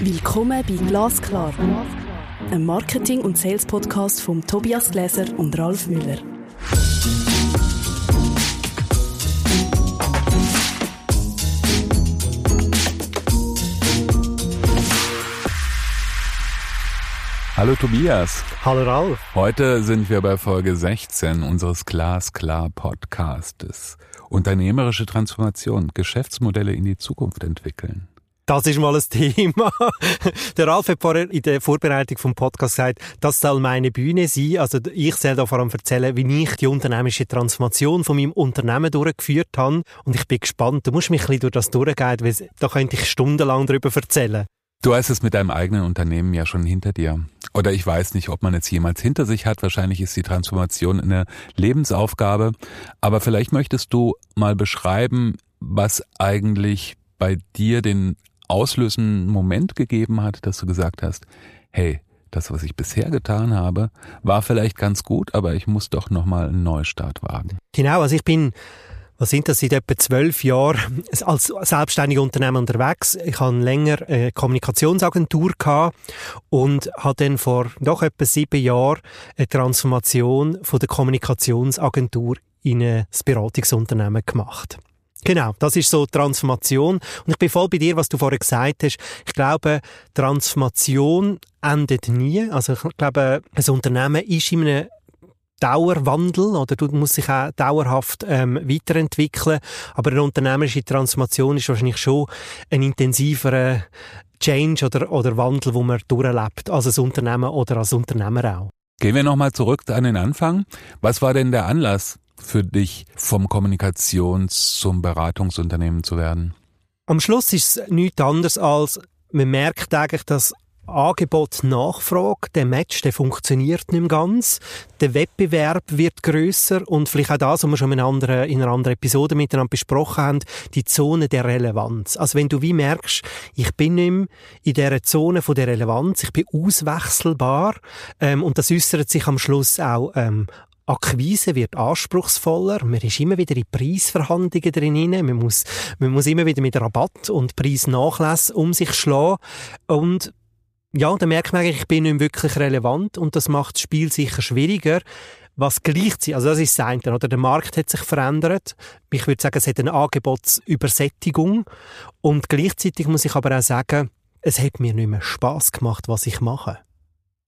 Willkommen bei Glasklar, einem Marketing- und Sales-Podcast von Tobias Gläser und Ralf Müller. Hallo Tobias. Hallo Ralf. Heute sind wir bei Folge 16 unseres Glasklar Podcastes. Unternehmerische Transformation, Geschäftsmodelle in die Zukunft entwickeln. Das ist mal ein Thema. Der Ralf hat vorher in der Vorbereitung vom Podcast gesagt, das soll meine Bühne sein. Also ich soll da vor allem erzählen, wie ich die unternehmerische Transformation von meinem Unternehmen durchgeführt habe. Und ich bin gespannt. Du musst mich ein bisschen durch das durchgehen, weil da könnte ich stundenlang darüber erzählen. Du hast es mit deinem eigenen Unternehmen ja schon hinter dir. Oder ich weiß nicht, ob man es jemals hinter sich hat. Wahrscheinlich ist die Transformation eine Lebensaufgabe. Aber vielleicht möchtest du mal beschreiben, was eigentlich bei dir den auslösenden Moment gegeben hat, dass du gesagt hast, hey, das, was ich bisher getan habe, war vielleicht ganz gut, aber ich muss doch nochmal einen Neustart wagen. Genau, also ich bin was sind das, seit etwa zwölf Jahren als selbstständiger Unternehmer unterwegs. Ich habe länger eine Kommunikationsagentur gehabt und habe dann vor doch etwa sieben Jahren eine Transformation von der Kommunikationsagentur in ein Beratungsunternehmen gemacht. Genau, das ist so Transformation. Und ich bin voll bei dir, was du vorher gesagt hast. Ich glaube, Transformation endet nie. Also ich glaube, ein Unternehmen ist in einem Dauerwandel oder du musst dich auch dauerhaft ähm, weiterentwickeln. Aber eine unternehmerische Transformation ist wahrscheinlich schon ein intensiverer Change oder, oder Wandel, wo man durchlebt, als ein Unternehmen oder als Unternehmer auch. Gehen wir nochmal zurück an den Anfang. Was war denn der Anlass für dich, vom Kommunikations- zum Beratungsunternehmen zu werden? Am Schluss ist es nichts anderes als, man merkt eigentlich, dass Angebot Nachfrage, der Match, der funktioniert nicht mehr ganz. Der Wettbewerb wird größer und vielleicht auch das, was wir schon in einer, anderen, in einer anderen Episode miteinander besprochen haben, die Zone der Relevanz. Also wenn du wie merkst, ich bin nicht mehr in dieser Zone von der Relevanz, ich bin auswechselbar ähm, und das äußert sich am Schluss auch ähm, Akquise wird anspruchsvoller. Man ist immer wieder in Preisverhandlungen drin. Man muss, man muss immer wieder mit Rabatt und Preisnachlässe um sich schlagen. Und ja, dann merkt man eigentlich, ich bin nicht wirklich relevant und das macht das Spiel sicher schwieriger. Was gleichzeitig, also das ist das eine, oder? Der Markt hat sich verändert. Ich würde sagen, es hat eine Angebotsübersättigung. Und gleichzeitig muss ich aber auch sagen, es hat mir nicht mehr Spaß gemacht, was ich mache.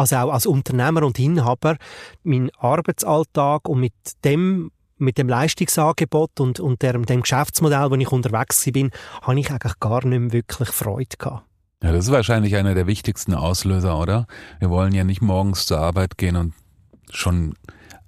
Also auch als Unternehmer und Inhaber, mein Arbeitsalltag und mit dem mit dem Leistungsangebot und, und dem, dem Geschäftsmodell, wo ich unterwegs bin, habe ich eigentlich gar nicht mehr wirklich Freude gehabt. Ja, das ist wahrscheinlich einer der wichtigsten Auslöser, oder? Wir wollen ja nicht morgens zur Arbeit gehen und schon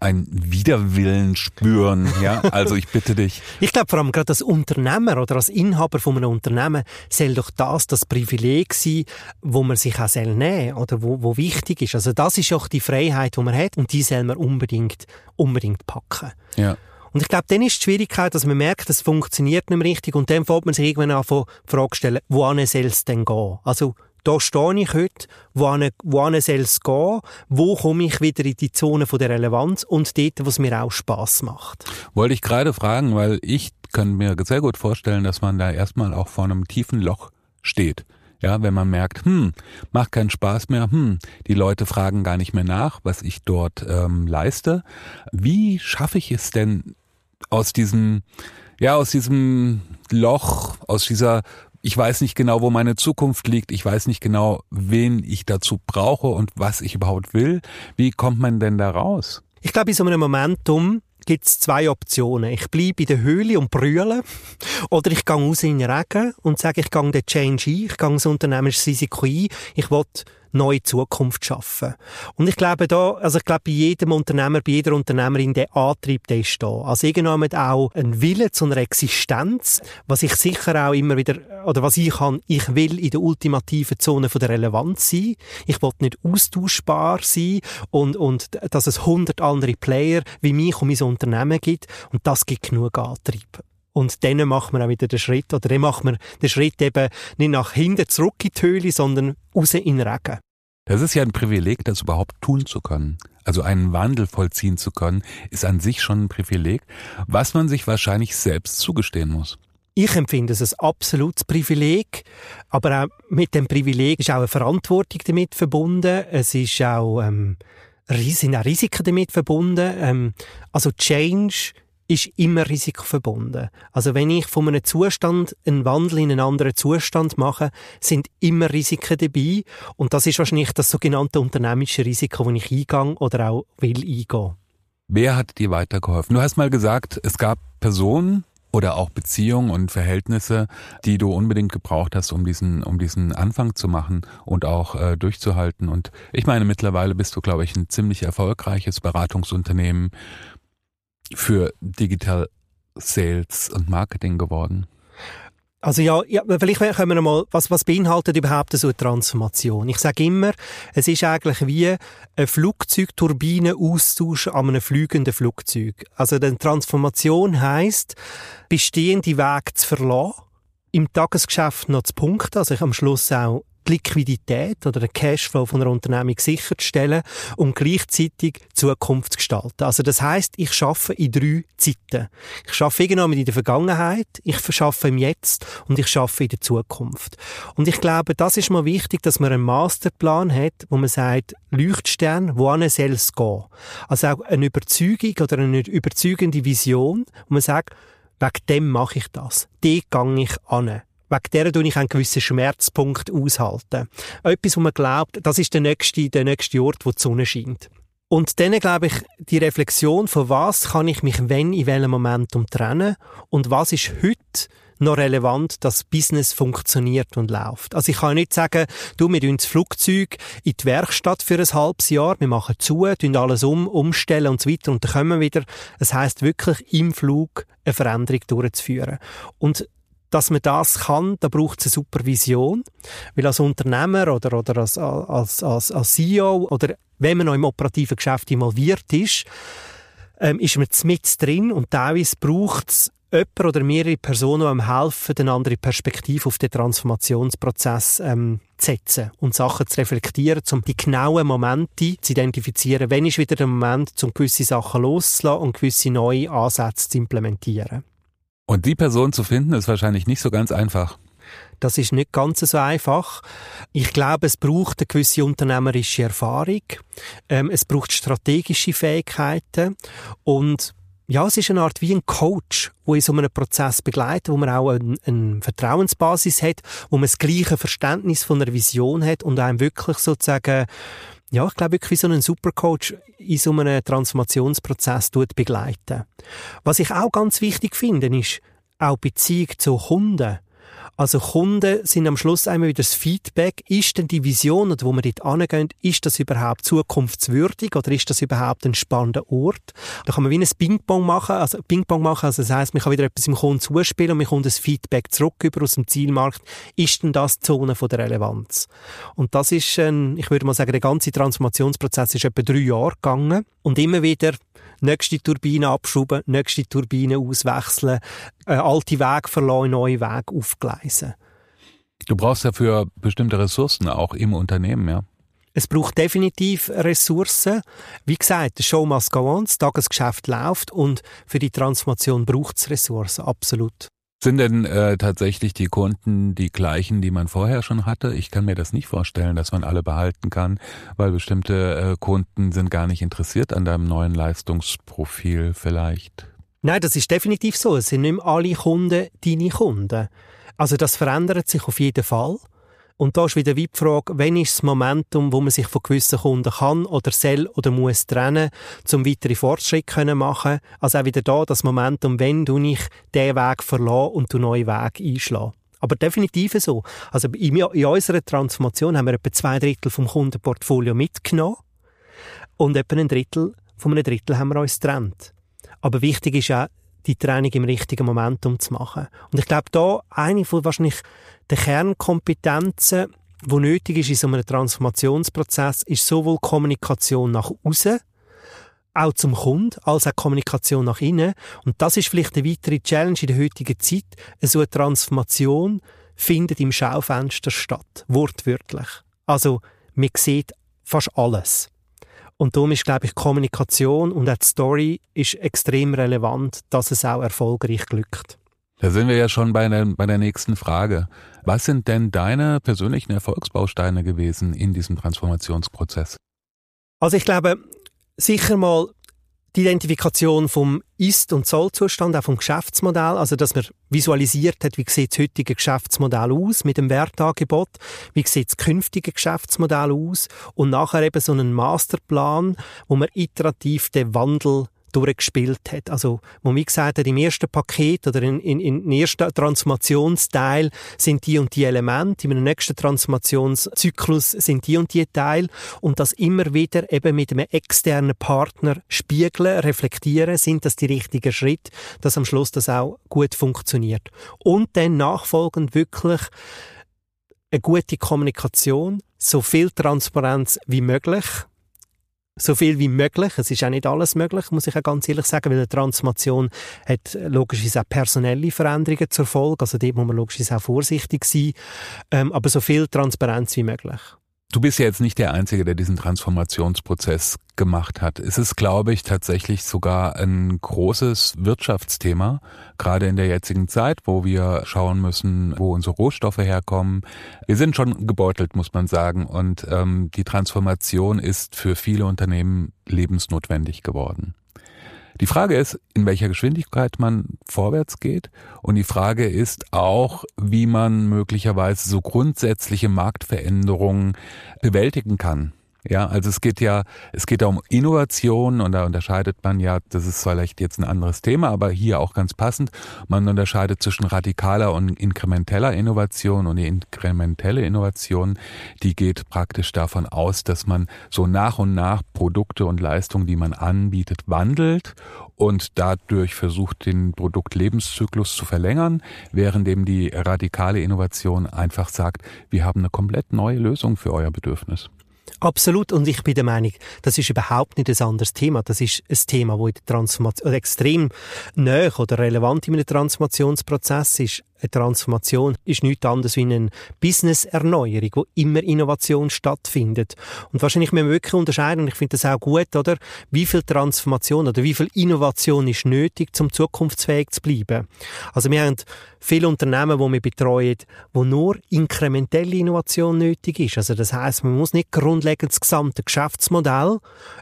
ein Widerwillen spüren, ja? Also ich bitte dich. ich glaube vor allem gerade als Unternehmer oder als Inhaber von einem Unternehmen soll doch das das Privileg sein, wo man sich auch soll nehmen oder wo, wo wichtig ist. Also das ist auch die Freiheit, die man hat und die soll man unbedingt, unbedingt packen. Ja. Und ich glaube, dann ist die Schwierigkeit, dass man merkt, es funktioniert nicht mehr richtig und dann fällt man sich irgendwann an, die Frage stellen, wohin soll es denn gehen? Also, da stehe ich heute, wohin, wohin soll es gehen? Wo komme ich wieder in die Zone von der Relevanz und dort, was mir auch Spaß macht? Wollte ich gerade fragen, weil ich kann mir sehr gut vorstellen, dass man da erstmal auch vor einem tiefen Loch steht. Ja, wenn man merkt, hm, macht keinen Spaß mehr, hm, die Leute fragen gar nicht mehr nach, was ich dort ähm, leiste. Wie schaffe ich es denn, aus diesem, ja, aus diesem Loch, aus dieser, ich weiß nicht genau, wo meine Zukunft liegt, ich weiß nicht genau, wen ich dazu brauche und was ich überhaupt will. Wie kommt man denn da raus? Ich glaube, in so einem Momentum gibt es zwei Optionen. Ich bleibe in der Höhle und brülle oder ich gehe raus in den Regen und sage, ich gehe den Change ein, ich gehe das Unternehmensrisiko ein, ich will neue Zukunft schaffen. Und ich glaube da, also ich glaube bei jedem Unternehmer, bei jeder Unternehmerin, der Antrieb, der ist da. Also irgendwann auch ein Wille zu einer Existenz, was ich sicher auch immer wieder, oder was ich kann, ich will in der ultimativen Zone von der Relevanz sein. Ich will nicht austauschbar sein und, und dass es hundert andere Player wie mich und mein Unternehmen gibt. Und das gibt genug Antrieb. Und dann macht man auch wieder den Schritt, oder dann macht man den Schritt eben nicht nach hinten zurück in die Höhle, sondern raus in den Regen. Das ist ja ein Privileg, das überhaupt tun zu können. Also einen Wandel vollziehen zu können, ist an sich schon ein Privileg, was man sich wahrscheinlich selbst zugestehen muss. Ich empfinde es als absolutes Privileg, aber auch mit dem Privileg ist auch eine Verantwortung damit verbunden. Es ist auch, ähm, sind auch Risiken damit verbunden. Ähm, also Change ist immer Risiko verbunden. Also wenn ich von einem Zustand einen Wandel in einen anderen Zustand mache, sind immer Risiken dabei. Und das ist wahrscheinlich das sogenannte unternehmische Risiko, das ich eingehe oder auch will eingehen. Wer hat dir weitergeholfen? Du hast mal gesagt, es gab Personen, oder auch Beziehungen und Verhältnisse, die du unbedingt gebraucht hast, um diesen, um diesen Anfang zu machen und auch äh, durchzuhalten. Und ich meine, mittlerweile bist du, glaube ich, ein ziemlich erfolgreiches Beratungsunternehmen für Digital Sales und Marketing geworden. Also ja, ja, vielleicht können wir mal, was, was beinhaltet überhaupt so eine Transformation? Ich sage immer, es ist eigentlich wie ein Flugzeugturbine-Austausch an einem fliegenden Flugzeug. Also eine Transformation heißt, bestehende Wege zu verlassen, im Tagesgeschäft noch zu punkten, also ich am Schluss auch die Liquidität oder den Cashflow von einer Unternehmung sicherzustellen und gleichzeitig Zukunft zu gestalten. Also das heißt, ich schaffe in drei Zeiten. Ich schaffe irgendwann in der Vergangenheit, ich schaffe im Jetzt und ich schaffe in der Zukunft. Und ich glaube, das ist mal wichtig, dass man einen Masterplan hat, wo man sagt, Leuchtstern, wo soll es gehen? Also auch eine Überzeugung oder eine überzeugende Vision, wo man sagt, wegen dem mache ich das. Die gehe ich an. Wegen der tue ich einen gewissen Schmerzpunkt aushalten. Etwas, wo man glaubt, das ist der nächste, der nächste Ort, wo die Sonne scheint. Und dann glaube ich, die Reflexion von was kann ich mich wenn in welchem Momentum trennen und was ist heute noch relevant, dass Business funktioniert und läuft. Also ich kann nicht sagen, du, wir tun das Flugzeug in die Werkstatt für ein halbes Jahr, wir machen zu, tun alles um, umstellen und so weiter und dann kommen wir wieder. Es heißt wirklich im Flug eine Veränderung durchzuführen. Und dass man das kann, da braucht es eine Supervision. Weil als Unternehmer oder, oder als, als, als, als CEO oder wenn man noch im operativen Geschäft involviert ist, ähm, ist man mit drin und teilweise braucht es jemand oder mehrere Personen, die helfen, eine andere Perspektive auf den Transformationsprozess ähm, zu setzen und Sachen zu reflektieren, um die genauen Momente zu identifizieren. Wann ist wieder der Moment, um gewisse Sachen loszulassen und gewisse neue Ansätze zu implementieren. Und die Person zu finden, ist wahrscheinlich nicht so ganz einfach. Das ist nicht ganz so einfach. Ich glaube, es braucht eine gewisse unternehmerische Erfahrung. Ähm, es braucht strategische Fähigkeiten und ja, es ist eine Art wie ein Coach, wo in so einem Prozess begleitet, wo man auch eine, eine Vertrauensbasis hat, wo man das gleiche Verständnis von einer Vision hat und einem wirklich sozusagen ja, ich glaube wirklich wie so ein Supercoach in so einem Transformationsprozess begleiten. Was ich auch ganz wichtig finde, ist auch Beziehung zu Kunden. Also Kunden sind am Schluss einmal wieder das Feedback. Ist denn die Vision, oder wo wir dort angehen, ist das überhaupt zukunftswürdig oder ist das überhaupt ein spannender Ort? Da kann man wie ein Ping-Pong machen. Also Ping-Pong machen, also das heisst, man kann wieder etwas im Kunden zuspielen und man kommt das Feedback zurück über aus dem Zielmarkt. Ist denn das die Zone von der Relevanz? Und das ist, ein, ich würde mal sagen, der ganze Transformationsprozess ist etwa drei Jahre gegangen und immer wieder nächste Turbine abschrauben, nächste Turbine auswechseln, äh, alte Wege verlassen, neue Wege aufgleisen. Du brauchst dafür bestimmte Ressourcen auch im Unternehmen, ja? Es braucht definitiv Ressourcen. Wie gesagt, der Show must go on, das Tagesgeschäft läuft und für die Transformation braucht es Ressourcen, absolut. Sind denn äh, tatsächlich die Kunden die gleichen, die man vorher schon hatte? Ich kann mir das nicht vorstellen, dass man alle behalten kann, weil bestimmte äh, Kunden sind gar nicht interessiert an deinem neuen Leistungsprofil vielleicht. Nein, das ist definitiv so. Es sind nicht alle Kunden deine Kunden. Also das verändert sich auf jeden Fall. Und da ist wieder die Frage, wann ist das Momentum, wo man sich von gewissen Kunden kann oder soll oder muss trennen, zum weitere Fortschritte können machen. Also auch wieder da das Momentum, wenn du nicht den Weg verlassen und du neue Weg einschlagen. Aber definitiv so. Also in, in unserer Transformation haben wir etwa zwei Drittel vom Kundenportfolio mitgenommen und etwa ein Drittel von einem Drittel haben wir uns getrennt. Aber wichtig ist auch, die Training im richtigen Momentum zu machen. Und ich glaube, da eine von wahrscheinlich der Kernkompetenzen, die nötig ist in so einem Transformationsprozess, ist sowohl Kommunikation nach außen, auch zum Kunden, als auch Kommunikation nach innen. Und das ist vielleicht eine weitere Challenge in der heutigen Zeit. So eine Transformation findet im Schaufenster statt, wortwörtlich. Also, man sieht fast alles. Und darum ist, glaube ich, Kommunikation und auch die Story ist extrem relevant, dass es auch erfolgreich glückt. Da sind wir ja schon bei der, bei der nächsten Frage. Was sind denn deine persönlichen Erfolgsbausteine gewesen in diesem Transformationsprozess? Also ich glaube, sicher mal die Identifikation vom Ist- und Soll-Zustand, auch vom Geschäftsmodell, also dass man visualisiert hat, wie sieht das heutige Geschäftsmodell aus mit dem Wertangebot, wie sieht das künftige Geschäftsmodell aus und nachher eben so einen Masterplan, wo man iterativ den Wandel durchgespielt hat. Also, wo wie gesagt hat, im ersten Paket oder in, in, in ersten Transformationsteil sind die und die Elemente, im nächsten Transformationszyklus sind die und die Teile und das immer wieder eben mit einem externen Partner spiegeln, reflektieren, sind das die richtigen Schritte, dass am Schluss das auch gut funktioniert. Und dann nachfolgend wirklich eine gute Kommunikation, so viel Transparenz wie möglich, so viel wie möglich. Es ist auch nicht alles möglich, muss ich auch ganz ehrlich sagen, weil eine Transformation hat logischerweise auch personelle Veränderungen zur Folge. Also dort muss man logischerweise auch vorsichtig sein. Ähm, aber so viel Transparenz wie möglich. Du bist ja jetzt nicht der Einzige, der diesen Transformationsprozess gemacht hat. Es ist, glaube ich, tatsächlich sogar ein großes Wirtschaftsthema, gerade in der jetzigen Zeit, wo wir schauen müssen, wo unsere Rohstoffe herkommen. Wir sind schon gebeutelt, muss man sagen, und ähm, die Transformation ist für viele Unternehmen lebensnotwendig geworden. Die Frage ist, in welcher Geschwindigkeit man vorwärts geht. Und die Frage ist auch, wie man möglicherweise so grundsätzliche Marktveränderungen bewältigen kann. Ja, also es geht ja, es geht ja um Innovation und da unterscheidet man ja, das ist vielleicht jetzt ein anderes Thema, aber hier auch ganz passend. Man unterscheidet zwischen radikaler und inkrementeller Innovation und die inkrementelle Innovation, die geht praktisch davon aus, dass man so nach und nach Produkte und Leistungen, die man anbietet, wandelt und dadurch versucht, den Produktlebenszyklus zu verlängern, während eben die radikale Innovation einfach sagt, wir haben eine komplett neue Lösung für euer Bedürfnis. Absolut. Und ich bin der Meinung, das ist überhaupt nicht ein anderes Thema. Das ist ein Thema, das in der Transformation extrem näher oder relevant in einem Transformationsprozess ist eine Transformation ist nichts anderes wie eine Business-Erneuerung, wo immer Innovation stattfindet. Und wahrscheinlich müssen wir wirklich unterscheiden, und ich finde das auch gut, oder? Wie viel Transformation oder wie viel Innovation ist nötig, um zukunftsfähig zu bleiben? Also wir haben viele Unternehmen, die wir betreuen, wo nur inkrementelle Innovation nötig ist. Also das heißt, man muss nicht grundlegend das gesamte Geschäftsmodell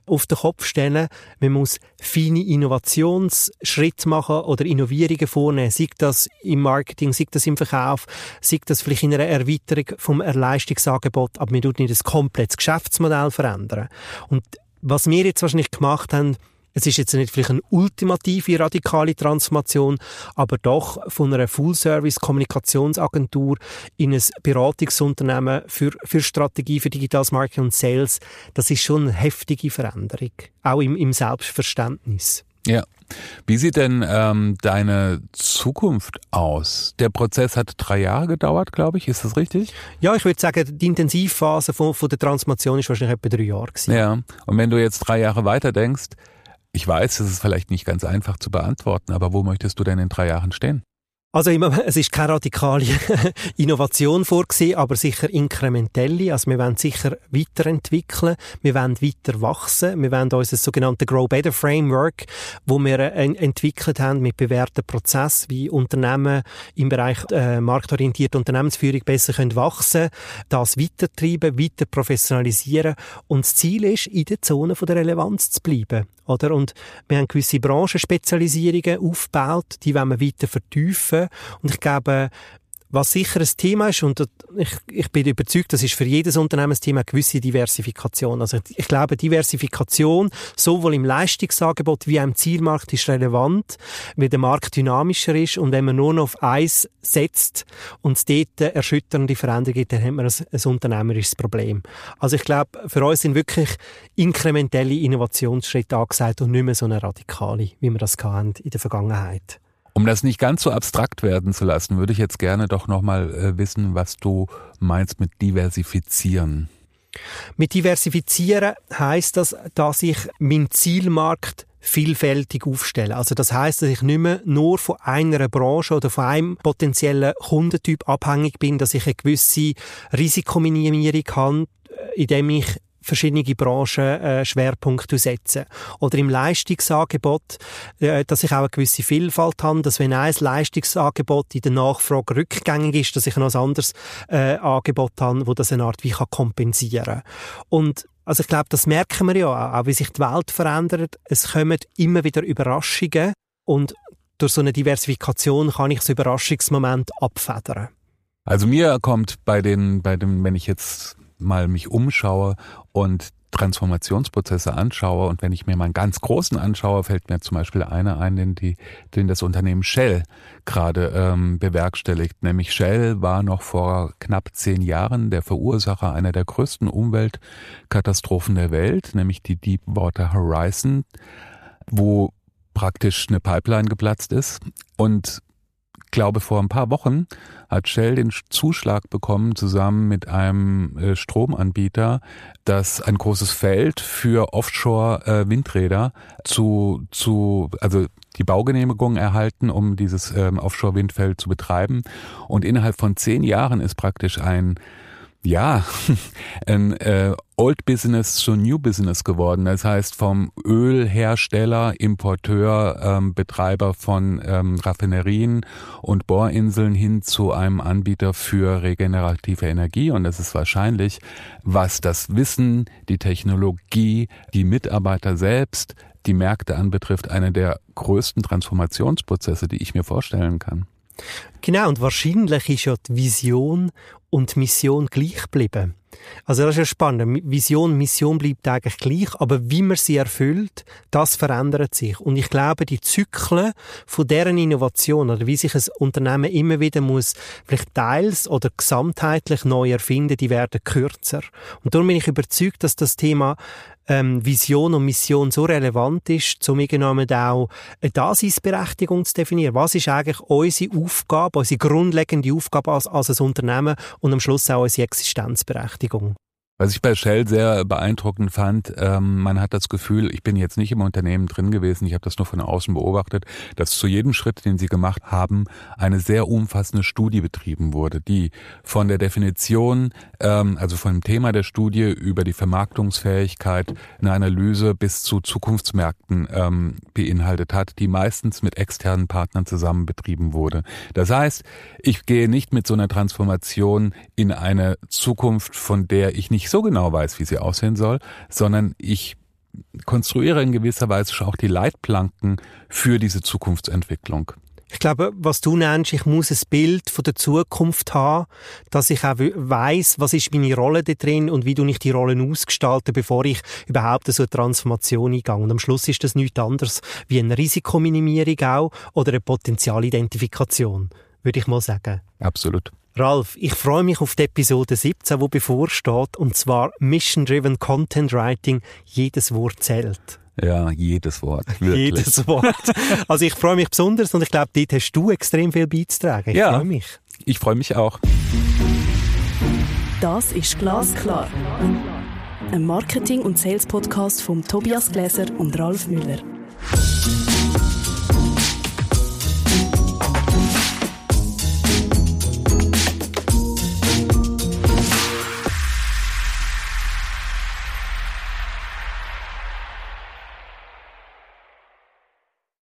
auf den Kopf stellen. Man muss feine Innovationsschritte machen oder Innovierungen vornehmen, sei das im Marketing Marketing, sei das im Verkauf, sei das vielleicht in einer Erweiterung vom Leistungsangebot, aber wir tun nicht das komplettes Geschäftsmodell verändern. Und was wir jetzt wahrscheinlich gemacht haben, es ist jetzt nicht vielleicht eine ultimative radikale Transformation, aber doch von einer Full-Service-Kommunikationsagentur in ein Beratungsunternehmen für, für Strategie, für Digitales Marketing und Sales. Das ist schon eine heftige Veränderung, auch im, im Selbstverständnis. Ja. Wie sieht denn ähm, deine Zukunft aus? Der Prozess hat drei Jahre gedauert, glaube ich. Ist das richtig? Ja, ich würde sagen, die Intensivphase von, von der Transformation ist wahrscheinlich etwa drei Jahre gewesen. Ja. Und wenn du jetzt drei Jahre weiter denkst, ich weiß, das ist vielleicht nicht ganz einfach zu beantworten, aber wo möchtest du denn in drei Jahren stehen? Also es ist keine radikale Innovation vorgesehen, aber sicher inkrementelle. Also wir wollen sicher weiterentwickeln, wir wollen weiter wachsen, wir wollen unser sogenannte Grow Better Framework, wo wir äh, entwickelt haben mit bewährten Prozessen, wie Unternehmen im Bereich äh, marktorientierte Unternehmensführung besser können wachsen, das weitertreiben, weiter professionalisieren und das Ziel ist, in der Zone von der Relevanz zu bleiben. Oder? Und wir haben gewisse Branchenspezialisierungen aufgebaut, die wollen wir weiter vertiefen. Und ich glaube, was sicher ein Thema ist, und ich, ich bin überzeugt, das ist für jedes Unternehmen ein Thema, eine gewisse Diversifikation. Also ich glaube, Diversifikation sowohl im Leistungsangebot wie auch im Zielmarkt ist relevant, weil der Markt dynamischer ist und wenn man nur noch auf eins setzt und es dort erschütternde Veränderungen gibt, dann hat man ein, ein unternehmerisches Problem. Also ich glaube, für uns sind wirklich inkrementelle Innovationsschritte angesagt und nicht mehr so eine radikale, wie wir das in der Vergangenheit. Um das nicht ganz so abstrakt werden zu lassen, würde ich jetzt gerne doch nochmal äh, wissen, was du meinst mit diversifizieren. Mit diversifizieren heißt das, dass ich meinen Zielmarkt vielfältig aufstelle. Also das heißt, dass ich nicht mehr nur von einer Branche oder von einem potenziellen Kundentyp abhängig bin, dass ich eine gewisse Risikominimierung habe, indem ich verschiedene Branchen äh, Schwerpunkte setzen. Oder im Leistungsangebot, äh, dass ich auch eine gewisse Vielfalt habe, dass wenn ein Leistungsangebot in der Nachfrage rückgängig ist, dass ich noch ein anderes äh, Angebot habe, wo das eine Art wie kann kompensieren kann. Und also ich glaube, das merken wir ja auch, auch wie sich die Welt verändert. Es kommen immer wieder Überraschungen und durch so eine Diversifikation kann ich das Überraschungsmoment abfedern. Also mir kommt bei den, bei dem, wenn ich jetzt mal mich umschaue und Transformationsprozesse anschaue und wenn ich mir mal einen ganz großen anschaue, fällt mir zum Beispiel einer ein, den, die, den das Unternehmen Shell gerade ähm, bewerkstelligt. Nämlich Shell war noch vor knapp zehn Jahren der Verursacher einer der größten Umweltkatastrophen der Welt, nämlich die Deepwater Horizon, wo praktisch eine Pipeline geplatzt ist und glaube, vor ein paar Wochen hat Shell den Zuschlag bekommen, zusammen mit einem äh, Stromanbieter, das ein großes Feld für Offshore-Windräder äh, zu, zu, also die Baugenehmigung erhalten, um dieses ähm, Offshore-Windfeld zu betreiben. Und innerhalb von zehn Jahren ist praktisch ein ja, ein äh, Old Business zu New Business geworden. Das heißt vom Ölhersteller, Importeur, ähm, Betreiber von ähm, Raffinerien und Bohrinseln hin zu einem Anbieter für regenerative Energie. Und das ist wahrscheinlich, was das Wissen, die Technologie, die Mitarbeiter selbst, die Märkte anbetrifft, einer der größten Transformationsprozesse, die ich mir vorstellen kann. Genau, und wahrscheinlich ist ja die Vision und Mission gleich geblieben. Also das ist ja spannend. Vision, Mission bleibt eigentlich gleich, aber wie man sie erfüllt, das verändert sich. Und ich glaube, die Zyklen von deren Innovation oder wie sich ein Unternehmen immer wieder muss, vielleicht teils oder gesamtheitlich neu erfinden, die werden kürzer. Und darum bin ich überzeugt, dass das Thema ähm, Vision und Mission so relevant ist, um irgendwann auch eine Daseinsberechtigung zu definieren. Was ist eigentlich unsere Aufgabe, unsere grundlegende Aufgabe als, als ein Unternehmen und am Schluss auch unsere Existenzberechtigung? Was ich bei Shell sehr beeindruckend fand, ähm, man hat das Gefühl, ich bin jetzt nicht im Unternehmen drin gewesen, ich habe das nur von außen beobachtet, dass zu jedem Schritt, den sie gemacht haben, eine sehr umfassende Studie betrieben wurde, die von der Definition, ähm, also von dem Thema der Studie über die Vermarktungsfähigkeit, eine Analyse bis zu Zukunftsmärkten ähm, beinhaltet hat, die meistens mit externen Partnern zusammen betrieben wurde. Das heißt, ich gehe nicht mit so einer Transformation in eine Zukunft, von der ich nicht so genau weiß, wie sie aussehen soll, sondern ich konstruiere in gewisser Weise auch die Leitplanken für diese Zukunftsentwicklung. Ich glaube, was du nennst, ich muss ein Bild von der Zukunft haben, dass ich auch weiß, was ist meine Rolle da drin und wie du nicht die Rollen ausgestalten, bevor ich überhaupt so eine Transformation eingehe. Und am Schluss ist das nichts anderes wie eine Risikominimierung auch oder eine Potenzialidentifikation, würde ich mal sagen. Absolut. Ralf, ich freue mich auf die Episode 17, wo bevorsteht, und zwar Mission Driven Content Writing. Jedes Wort zählt. Ja, jedes Wort. Wirklich. Jedes Wort. Also ich freue mich besonders und ich glaube, dort hast du extrem viel beizutragen. Ich ja, freue mich. Ich freue mich auch. Das ist Glasklar. Ein Marketing- und Sales-Podcast von Tobias Gläser und Ralf Müller.